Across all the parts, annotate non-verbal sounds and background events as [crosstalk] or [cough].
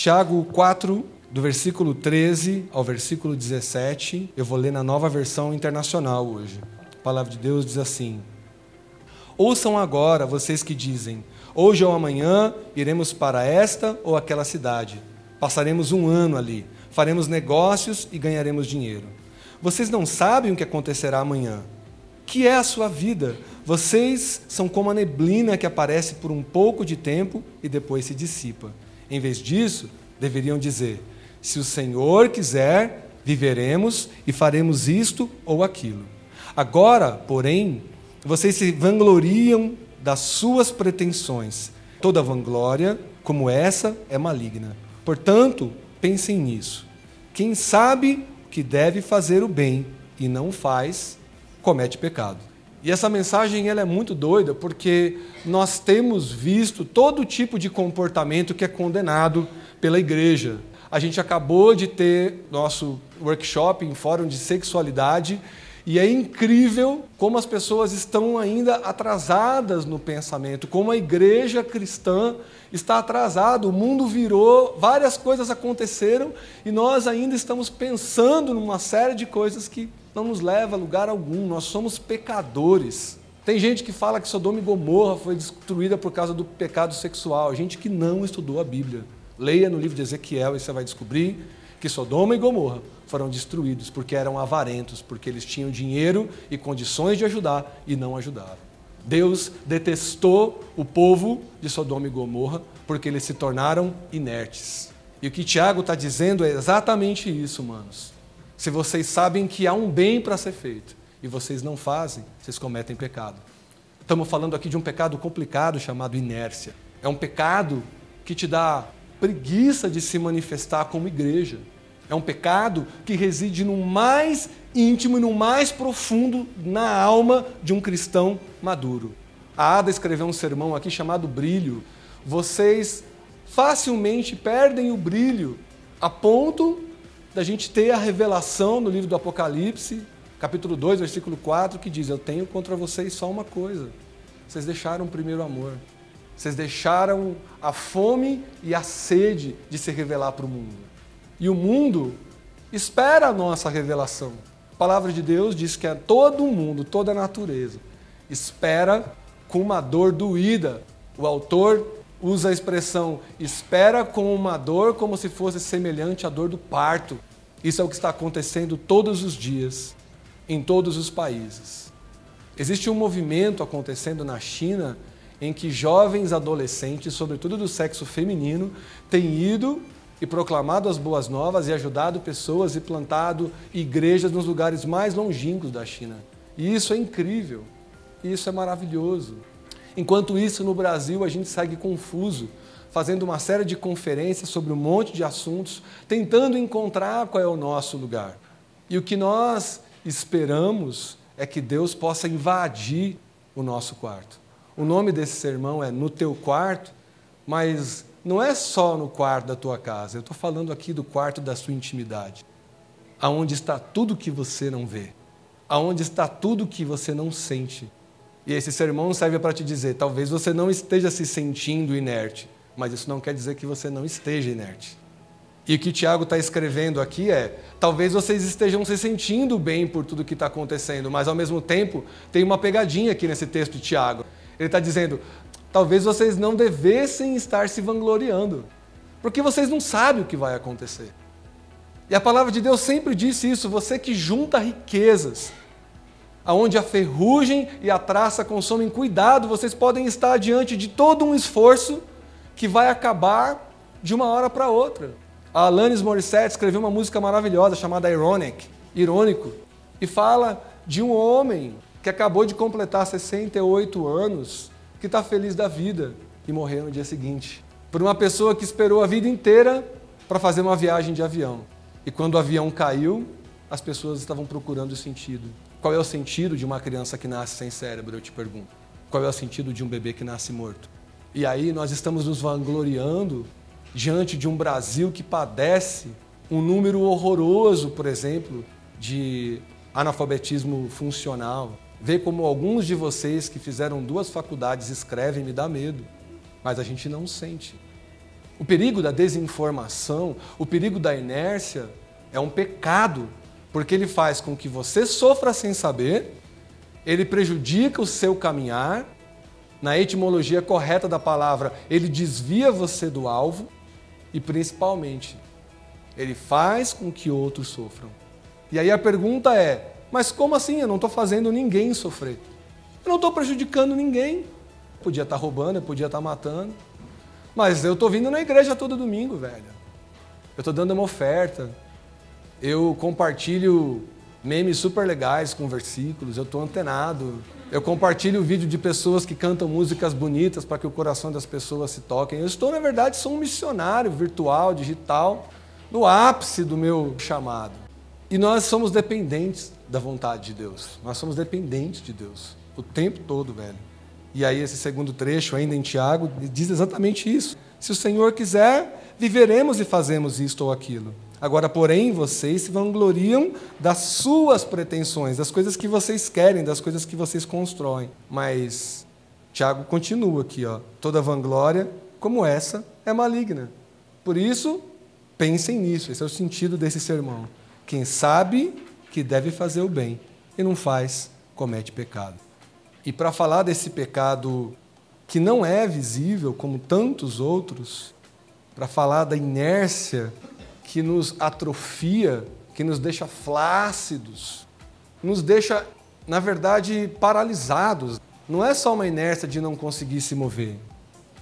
Tiago 4, do versículo 13 ao versículo 17, eu vou ler na nova versão internacional hoje. A palavra de Deus diz assim: Ouçam agora vocês que dizem: Hoje ou amanhã iremos para esta ou aquela cidade. Passaremos um ano ali, faremos negócios e ganharemos dinheiro. Vocês não sabem o que acontecerá amanhã. Que é a sua vida? Vocês são como a neblina que aparece por um pouco de tempo e depois se dissipa. Em vez disso, deveriam dizer: se o Senhor quiser, viveremos e faremos isto ou aquilo. Agora, porém, vocês se vangloriam das suas pretensões. Toda vanglória, como essa, é maligna. Portanto, pensem nisso. Quem sabe que deve fazer o bem e não faz, comete pecado. E essa mensagem ela é muito doida porque nós temos visto todo tipo de comportamento que é condenado pela igreja. A gente acabou de ter nosso workshop em fórum de sexualidade e é incrível como as pessoas estão ainda atrasadas no pensamento, como a igreja cristã está atrasada. O mundo virou, várias coisas aconteceram e nós ainda estamos pensando numa série de coisas que não nos leva a lugar algum. Nós somos pecadores. Tem gente que fala que Sodoma e Gomorra foi destruída por causa do pecado sexual, gente que não estudou a Bíblia. Leia no livro de Ezequiel e você vai descobrir que Sodoma e Gomorra foram destruídos porque eram avarentos, porque eles tinham dinheiro e condições de ajudar e não ajudaram. Deus detestou o povo de Sodoma e Gomorra porque eles se tornaram inertes. E o que Tiago está dizendo é exatamente isso, manos. Se vocês sabem que há um bem para ser feito e vocês não fazem, vocês cometem pecado. Estamos falando aqui de um pecado complicado chamado inércia. É um pecado que te dá preguiça de se manifestar como igreja. É um pecado que reside no mais íntimo e no mais profundo na alma de um cristão maduro. A Ada escreveu um sermão aqui chamado Brilho. Vocês facilmente perdem o brilho a ponto da gente ter a revelação no livro do Apocalipse, capítulo 2, versículo 4, que diz: Eu tenho contra vocês só uma coisa. Vocês deixaram o primeiro amor. Vocês deixaram a fome e a sede de se revelar para o mundo. E o mundo espera a nossa revelação. A palavra de Deus diz que é todo o mundo, toda a natureza, espera com uma dor doída. O autor usa a expressão espera com uma dor como se fosse semelhante à dor do parto. Isso é o que está acontecendo todos os dias, em todos os países. Existe um movimento acontecendo na China em que jovens adolescentes, sobretudo do sexo feminino, têm ido e proclamado as boas novas e ajudado pessoas e plantado igrejas nos lugares mais longínquos da China. E isso é incrível, isso é maravilhoso. Enquanto isso, no Brasil, a gente segue confuso, fazendo uma série de conferências sobre um monte de assuntos, tentando encontrar qual é o nosso lugar. E o que nós esperamos é que Deus possa invadir o nosso quarto. O nome desse sermão é No Teu Quarto, mas não é só no quarto da tua casa. Eu estou falando aqui do quarto da sua intimidade, aonde está tudo que você não vê, aonde está tudo que você não sente. E esse sermão serve para te dizer: talvez você não esteja se sentindo inerte, mas isso não quer dizer que você não esteja inerte. E o que Tiago está escrevendo aqui é: talvez vocês estejam se sentindo bem por tudo que está acontecendo, mas ao mesmo tempo tem uma pegadinha aqui nesse texto de Tiago. Ele está dizendo: talvez vocês não devessem estar se vangloriando, porque vocês não sabem o que vai acontecer. E a palavra de Deus sempre disse isso: você que junta riquezas, aonde a ferrugem e a traça consomem, cuidado, vocês podem estar diante de todo um esforço que vai acabar de uma hora para outra. A Alanis Morissette escreveu uma música maravilhosa chamada Ironic, irônico, e fala de um homem que acabou de completar 68 anos, que está feliz da vida e morreu no dia seguinte. Por uma pessoa que esperou a vida inteira para fazer uma viagem de avião. E quando o avião caiu, as pessoas estavam procurando o sentido. Qual é o sentido de uma criança que nasce sem cérebro, eu te pergunto? Qual é o sentido de um bebê que nasce morto? E aí nós estamos nos vangloriando diante de um Brasil que padece um número horroroso, por exemplo, de analfabetismo funcional, Ver como alguns de vocês que fizeram duas faculdades escrevem me dá medo, mas a gente não sente. O perigo da desinformação, o perigo da inércia é um pecado, porque ele faz com que você sofra sem saber, ele prejudica o seu caminhar, na etimologia correta da palavra, ele desvia você do alvo e principalmente, ele faz com que outros sofram. E aí a pergunta é: mas como assim? Eu não estou fazendo ninguém sofrer. Eu não estou prejudicando ninguém. Podia estar tá roubando, eu podia estar tá matando. Mas eu estou vindo na igreja todo domingo, velho. Eu estou dando uma oferta. Eu compartilho memes super legais com versículos. Eu estou antenado. Eu compartilho vídeo de pessoas que cantam músicas bonitas para que o coração das pessoas se toquem. Eu estou, na verdade, sou um missionário virtual, digital, no ápice do meu chamado. E nós somos dependentes da vontade de Deus. Nós somos dependentes de Deus o tempo todo, velho. E aí esse segundo trecho ainda em Tiago diz exatamente isso. Se o Senhor quiser, viveremos e fazemos isto ou aquilo. Agora, porém, vocês se vangloriam das suas pretensões, das coisas que vocês querem, das coisas que vocês constroem. Mas Tiago continua aqui, ó. Toda vanglória como essa é maligna. Por isso, pensem nisso. Esse é o sentido desse sermão. Quem sabe que deve fazer o bem e não faz, comete pecado. E para falar desse pecado que não é visível como tantos outros, para falar da inércia que nos atrofia, que nos deixa flácidos, nos deixa, na verdade, paralisados. Não é só uma inércia de não conseguir se mover,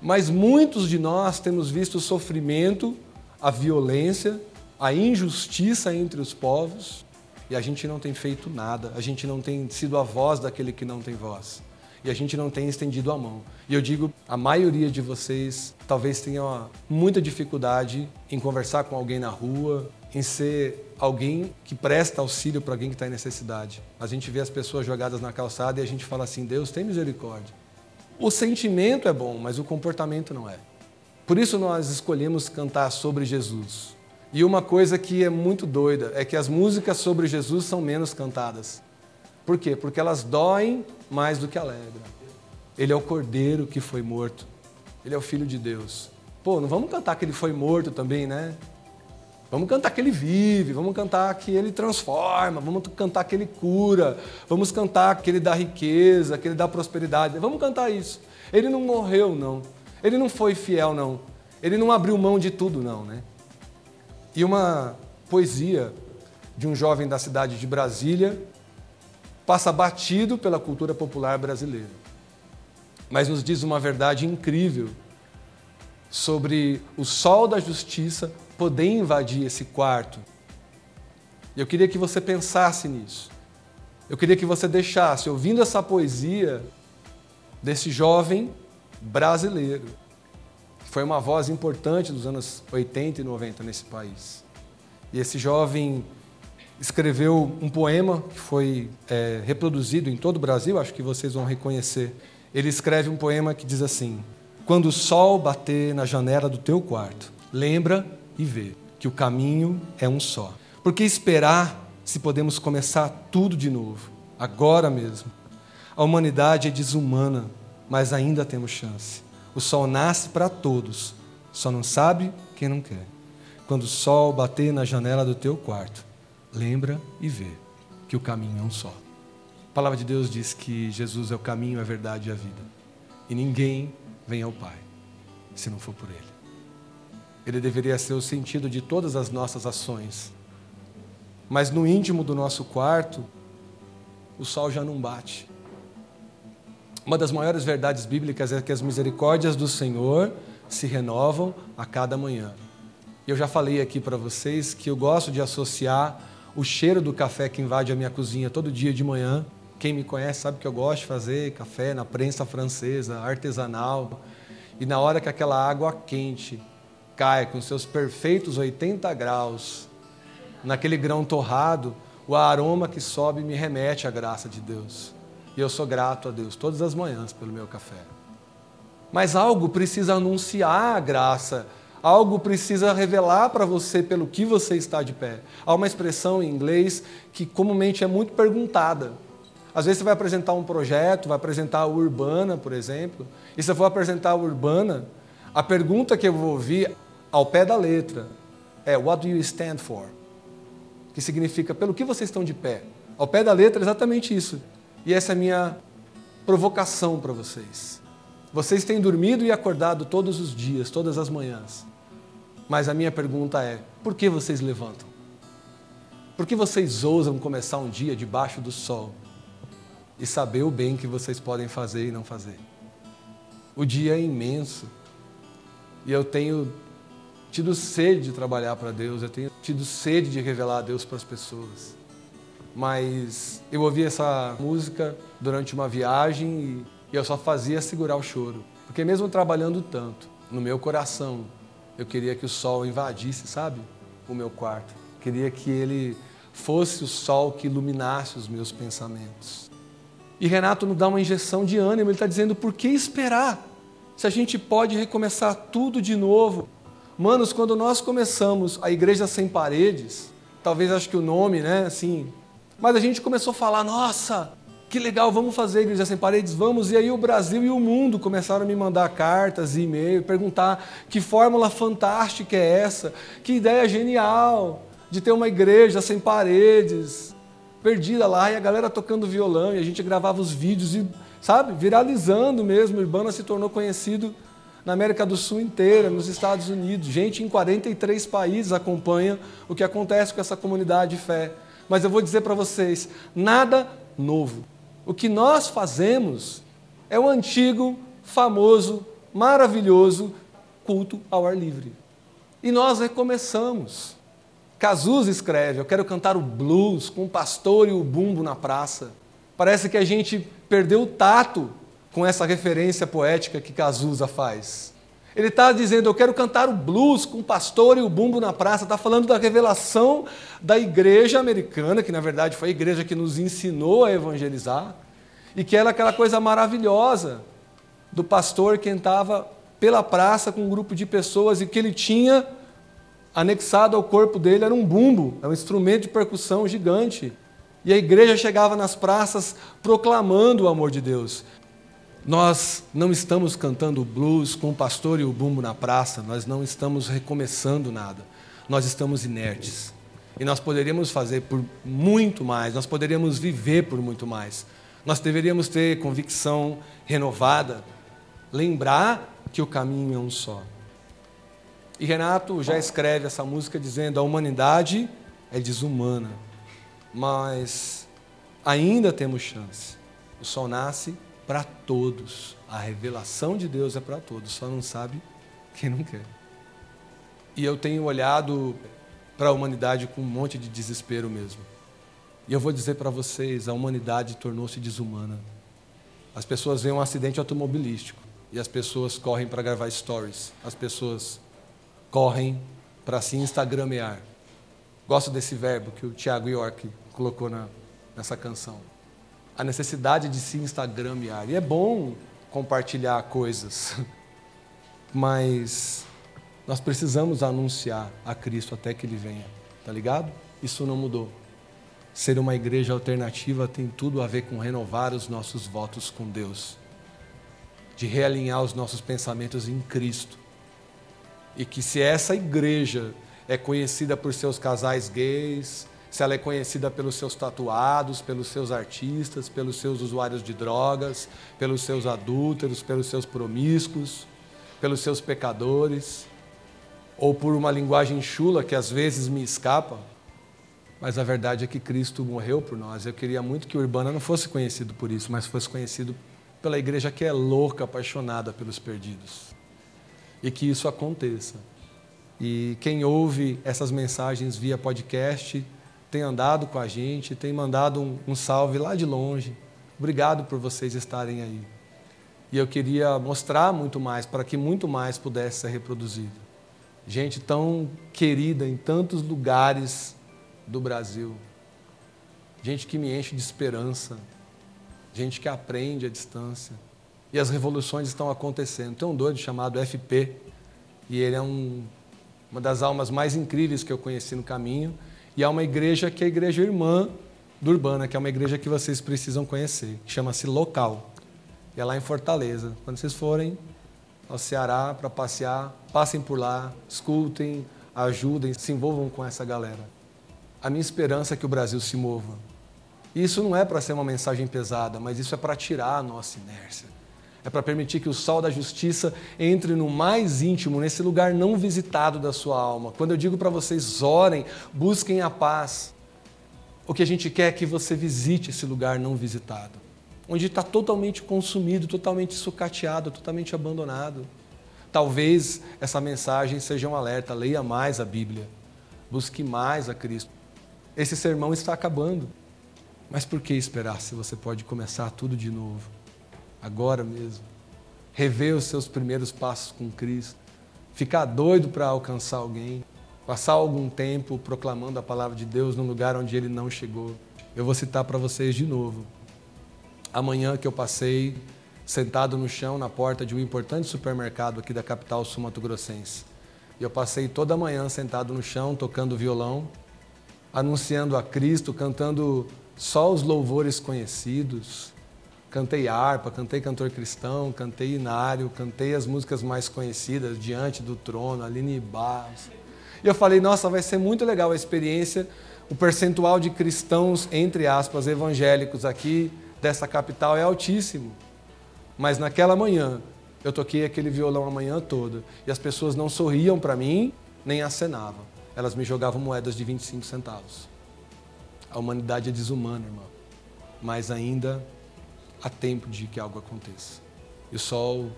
mas muitos de nós temos visto o sofrimento, a violência, a injustiça entre os povos, e a gente não tem feito nada, a gente não tem sido a voz daquele que não tem voz. E a gente não tem estendido a mão. E eu digo, a maioria de vocês talvez tenha muita dificuldade em conversar com alguém na rua, em ser alguém que presta auxílio para alguém que está em necessidade. A gente vê as pessoas jogadas na calçada e a gente fala assim: Deus tem misericórdia. O sentimento é bom, mas o comportamento não é. Por isso nós escolhemos cantar sobre Jesus. E uma coisa que é muito doida é que as músicas sobre Jesus são menos cantadas. Por quê? Porque elas doem mais do que alegram. Ele é o cordeiro que foi morto. Ele é o filho de Deus. Pô, não vamos cantar que ele foi morto também, né? Vamos cantar que ele vive, vamos cantar que ele transforma, vamos cantar que ele cura, vamos cantar que ele dá riqueza, que ele dá prosperidade. Vamos cantar isso. Ele não morreu, não. Ele não foi fiel, não. Ele não abriu mão de tudo, não, né? E uma poesia de um jovem da cidade de Brasília passa batido pela cultura popular brasileira, mas nos diz uma verdade incrível sobre o sol da justiça poder invadir esse quarto. Eu queria que você pensasse nisso. Eu queria que você deixasse, ouvindo essa poesia desse jovem brasileiro, foi uma voz importante dos anos 80 e 90 nesse país. E esse jovem escreveu um poema que foi é, reproduzido em todo o Brasil, acho que vocês vão reconhecer. Ele escreve um poema que diz assim: Quando o sol bater na janela do teu quarto, lembra e vê que o caminho é um só. Porque esperar se podemos começar tudo de novo, agora mesmo? A humanidade é desumana, mas ainda temos chance. O sol nasce para todos, só não sabe quem não quer. Quando o sol bater na janela do teu quarto, lembra e vê que o caminho é um só. A palavra de Deus diz que Jesus é o caminho, a verdade e a vida. E ninguém vem ao Pai se não for por Ele. Ele deveria ser o sentido de todas as nossas ações. Mas no íntimo do nosso quarto, o sol já não bate. Uma das maiores verdades bíblicas é que as misericórdias do Senhor se renovam a cada manhã. Eu já falei aqui para vocês que eu gosto de associar o cheiro do café que invade a minha cozinha todo dia de manhã. Quem me conhece sabe que eu gosto de fazer café na prensa francesa, artesanal. E na hora que aquela água quente cai com seus perfeitos 80 graus naquele grão torrado, o aroma que sobe me remete à graça de Deus. E eu sou grato a Deus todas as manhãs pelo meu café. Mas algo precisa anunciar a graça, algo precisa revelar para você pelo que você está de pé. Há uma expressão em inglês que comumente é muito perguntada. Às vezes você vai apresentar um projeto, vai apresentar a Urbana, por exemplo, e se eu for apresentar a Urbana, a pergunta que eu vou ouvir ao pé da letra, é What do you stand for? Que significa pelo que vocês estão de pé. Ao pé da letra é exatamente isso. E essa é a minha provocação para vocês. Vocês têm dormido e acordado todos os dias, todas as manhãs. Mas a minha pergunta é: por que vocês levantam? Por que vocês ousam começar um dia debaixo do sol e saber o bem que vocês podem fazer e não fazer? O dia é imenso e eu tenho tido sede de trabalhar para Deus, eu tenho tido sede de revelar a Deus para as pessoas. Mas eu ouvi essa música durante uma viagem e eu só fazia segurar o choro. Porque mesmo trabalhando tanto, no meu coração, eu queria que o sol invadisse, sabe? O meu quarto. Queria que ele fosse o sol que iluminasse os meus pensamentos. E Renato nos dá uma injeção de ânimo, ele está dizendo: por que esperar? Se a gente pode recomeçar tudo de novo. Manos, quando nós começamos a Igreja Sem Paredes, talvez acho que o nome, né, assim, mas a gente começou a falar: nossa, que legal, vamos fazer Igreja Sem Paredes, vamos. E aí o Brasil e o mundo começaram a me mandar cartas e-mail, perguntar que fórmula fantástica é essa, que ideia genial de ter uma igreja sem paredes, perdida lá, e a galera tocando violão, e a gente gravava os vídeos, e, sabe, viralizando mesmo. O Urbana se tornou conhecido na América do Sul inteira, nos Estados Unidos. Gente em 43 países acompanha o que acontece com essa comunidade de fé. Mas eu vou dizer para vocês: nada novo. O que nós fazemos é o antigo, famoso, maravilhoso culto ao ar livre. E nós recomeçamos. Cazuza escreve: Eu quero cantar o blues com o pastor e o bumbo na praça. Parece que a gente perdeu o tato com essa referência poética que Cazuza faz. Ele está dizendo: Eu quero cantar o blues com o pastor e o bumbo na praça. Está falando da revelação da igreja americana, que na verdade foi a igreja que nos ensinou a evangelizar, e que era aquela coisa maravilhosa do pastor que estava pela praça com um grupo de pessoas e que ele tinha anexado ao corpo dele era um bumbo, é um instrumento de percussão gigante. E a igreja chegava nas praças proclamando o amor de Deus. Nós não estamos cantando blues com o pastor e o bumbo na praça, nós não estamos recomeçando nada. Nós estamos inertes. E nós poderíamos fazer por muito mais, nós poderíamos viver por muito mais. Nós deveríamos ter convicção renovada, lembrar que o caminho é um só. E Renato já escreve essa música dizendo: a humanidade é desumana, mas ainda temos chance. O sol nasce para todos. A revelação de Deus é para todos, só não sabe quem não quer. E eu tenho olhado para a humanidade com um monte de desespero mesmo. E eu vou dizer para vocês, a humanidade tornou-se desumana. As pessoas veem um acidente automobilístico e as pessoas correm para gravar stories. As pessoas correm para se instagramear. Gosto desse verbo que o Tiago York colocou na, nessa canção a necessidade de se instagramear. E é bom compartilhar coisas, [laughs] mas nós precisamos anunciar a Cristo até que Ele venha, tá ligado? Isso não mudou. Ser uma igreja alternativa tem tudo a ver com renovar os nossos votos com Deus, de realinhar os nossos pensamentos em Cristo. E que se essa igreja é conhecida por seus casais gays, se ela é conhecida pelos seus tatuados, pelos seus artistas, pelos seus usuários de drogas, pelos seus adúlteros, pelos seus promíscuos, pelos seus pecadores, ou por uma linguagem chula que às vezes me escapa, mas a verdade é que Cristo morreu por nós. Eu queria muito que o Urbana não fosse conhecido por isso, mas fosse conhecido pela igreja que é louca, apaixonada pelos perdidos. E que isso aconteça. E quem ouve essas mensagens via podcast, tem andado com a gente, tem mandado um, um salve lá de longe. Obrigado por vocês estarem aí. E eu queria mostrar muito mais, para que muito mais pudesse ser reproduzido. Gente tão querida em tantos lugares do Brasil. Gente que me enche de esperança. Gente que aprende à distância. E as revoluções estão acontecendo. Tem um doido chamado FP, e ele é um, uma das almas mais incríveis que eu conheci no caminho. E há uma igreja que é a igreja irmã do Urbana, que é uma igreja que vocês precisam conhecer, que chama-se Local. E é lá em Fortaleza. Quando vocês forem, ao Ceará para passear, passem por lá, escutem, ajudem, se envolvam com essa galera. A minha esperança é que o Brasil se mova. Isso não é para ser uma mensagem pesada, mas isso é para tirar a nossa inércia. É para permitir que o sol da justiça entre no mais íntimo, nesse lugar não visitado da sua alma. Quando eu digo para vocês, orem, busquem a paz, o que a gente quer é que você visite esse lugar não visitado, onde está totalmente consumido, totalmente sucateado, totalmente abandonado. Talvez essa mensagem seja um alerta: leia mais a Bíblia, busque mais a Cristo. Esse sermão está acabando. Mas por que esperar se você pode começar tudo de novo? Agora mesmo. Rever os seus primeiros passos com Cristo. Ficar doido para alcançar alguém passar algum tempo proclamando a palavra de Deus num lugar onde ele não chegou. Eu vou citar para vocês de novo. Amanhã que eu passei sentado no chão na porta de um importante supermercado aqui da capital sul-mato-grossense. E eu passei toda a manhã sentado no chão tocando violão, anunciando a Cristo, cantando só os louvores conhecidos. Cantei harpa, cantei cantor cristão, cantei inário, cantei as músicas mais conhecidas, Diante do Trono, Aline Barros. E eu falei, nossa, vai ser muito legal a experiência. O percentual de cristãos, entre aspas, evangélicos aqui dessa capital é altíssimo. Mas naquela manhã, eu toquei aquele violão a manhã toda e as pessoas não sorriam para mim nem acenavam. Elas me jogavam moedas de 25 centavos. A humanidade é desumana, irmão. Mas ainda há tempo de que algo aconteça. E o sol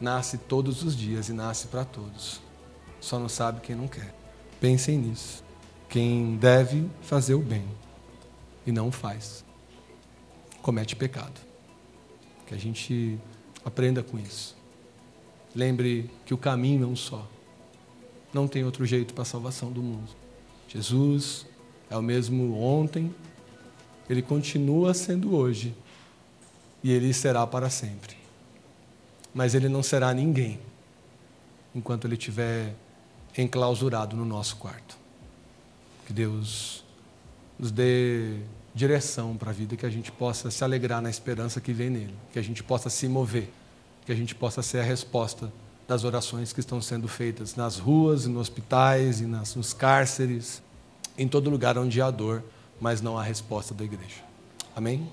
nasce todos os dias e nasce para todos. Só não sabe quem não quer. Pensem nisso. Quem deve fazer o bem e não faz, comete pecado. Que a gente aprenda com isso. Lembre que o caminho é um só. Não tem outro jeito para a salvação do mundo. Jesus é o mesmo ontem, ele continua sendo hoje e ele será para sempre. Mas ele não será ninguém enquanto ele estiver enclausurado no nosso quarto. Que Deus nos dê direção para a vida, que a gente possa se alegrar na esperança que vem nele, que a gente possa se mover, que a gente possa ser a resposta das orações que estão sendo feitas nas ruas, nos hospitais e nos cárceres, em todo lugar onde há dor, mas não há resposta da igreja. Amém?